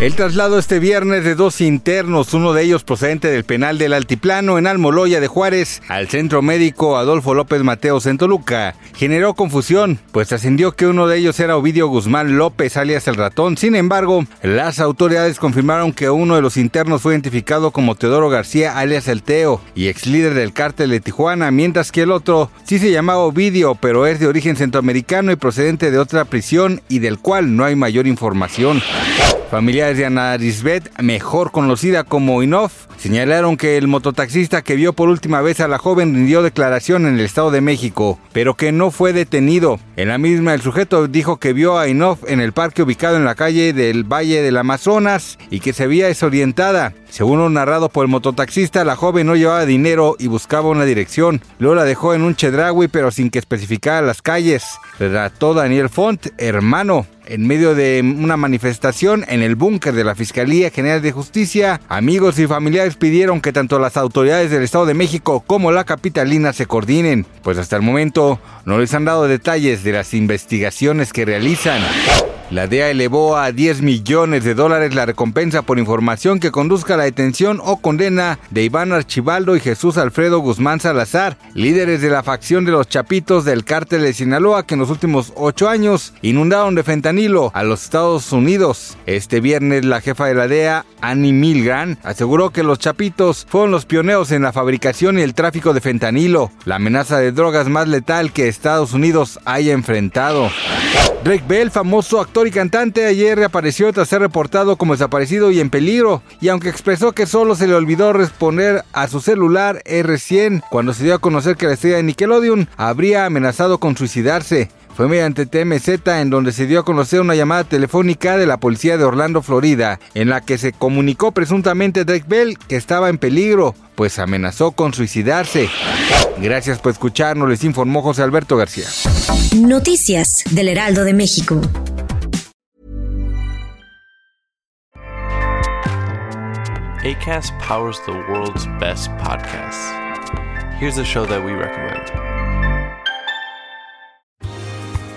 El traslado este viernes de dos internos, uno de ellos procedente del penal del Altiplano en Almoloya de Juárez, al centro médico Adolfo López Mateos en Toluca, generó confusión, pues trascendió que uno de ellos era Ovidio Guzmán López, alias el ratón. Sin embargo, las autoridades confirmaron que uno de los internos fue identificado como Teodoro García, alias el Teo, y ex líder del cártel de Tijuana, mientras que el otro sí se llamaba Ovidio, pero es de origen centroamericano y procedente de otra prisión y del cual no hay mayor información. Familiares de Ana Lisbeth, mejor conocida como Inof, señalaron que el mototaxista que vio por última vez a la joven rindió declaración en el Estado de México, pero que no fue detenido. En la misma, el sujeto dijo que vio a Inof en el parque ubicado en la calle del Valle del Amazonas y que se veía desorientada. Según lo narrado por el mototaxista, la joven no llevaba dinero y buscaba una dirección. Luego la dejó en un chedragui, pero sin que especificara las calles. Relató Daniel Font, hermano. En medio de una manifestación en el búnker de la Fiscalía General de Justicia, amigos y familiares pidieron que tanto las autoridades del Estado de México como la capitalina se coordinen, pues hasta el momento no les han dado detalles de las investigaciones que realizan. La DEA elevó a 10 millones de dólares la recompensa por información que conduzca a la detención o condena de Iván Archibaldo y Jesús Alfredo Guzmán Salazar, líderes de la facción de los Chapitos del cártel de Sinaloa que en los últimos ocho años inundaron de fentanilo a los Estados Unidos. Este viernes la jefa de la DEA, Annie Milgram, aseguró que los Chapitos fueron los pioneros en la fabricación y el tráfico de fentanilo, la amenaza de drogas más letal que Estados Unidos haya enfrentado. Drake Bell, famoso actor y cantante, ayer reapareció tras ser reportado como desaparecido y en peligro, y aunque expresó que solo se le olvidó responder a su celular R100 cuando se dio a conocer que la estrella de Nickelodeon habría amenazado con suicidarse. Fue mediante TMZ en donde se dio a conocer una llamada telefónica de la policía de Orlando, Florida, en la que se comunicó presuntamente Drake Bell que estaba en peligro, pues amenazó con suicidarse. Gracias por escucharnos, les informó José Alberto García. Noticias del Heraldo de México. ACAST powers the world's best podcasts. Here's a show that we recommend.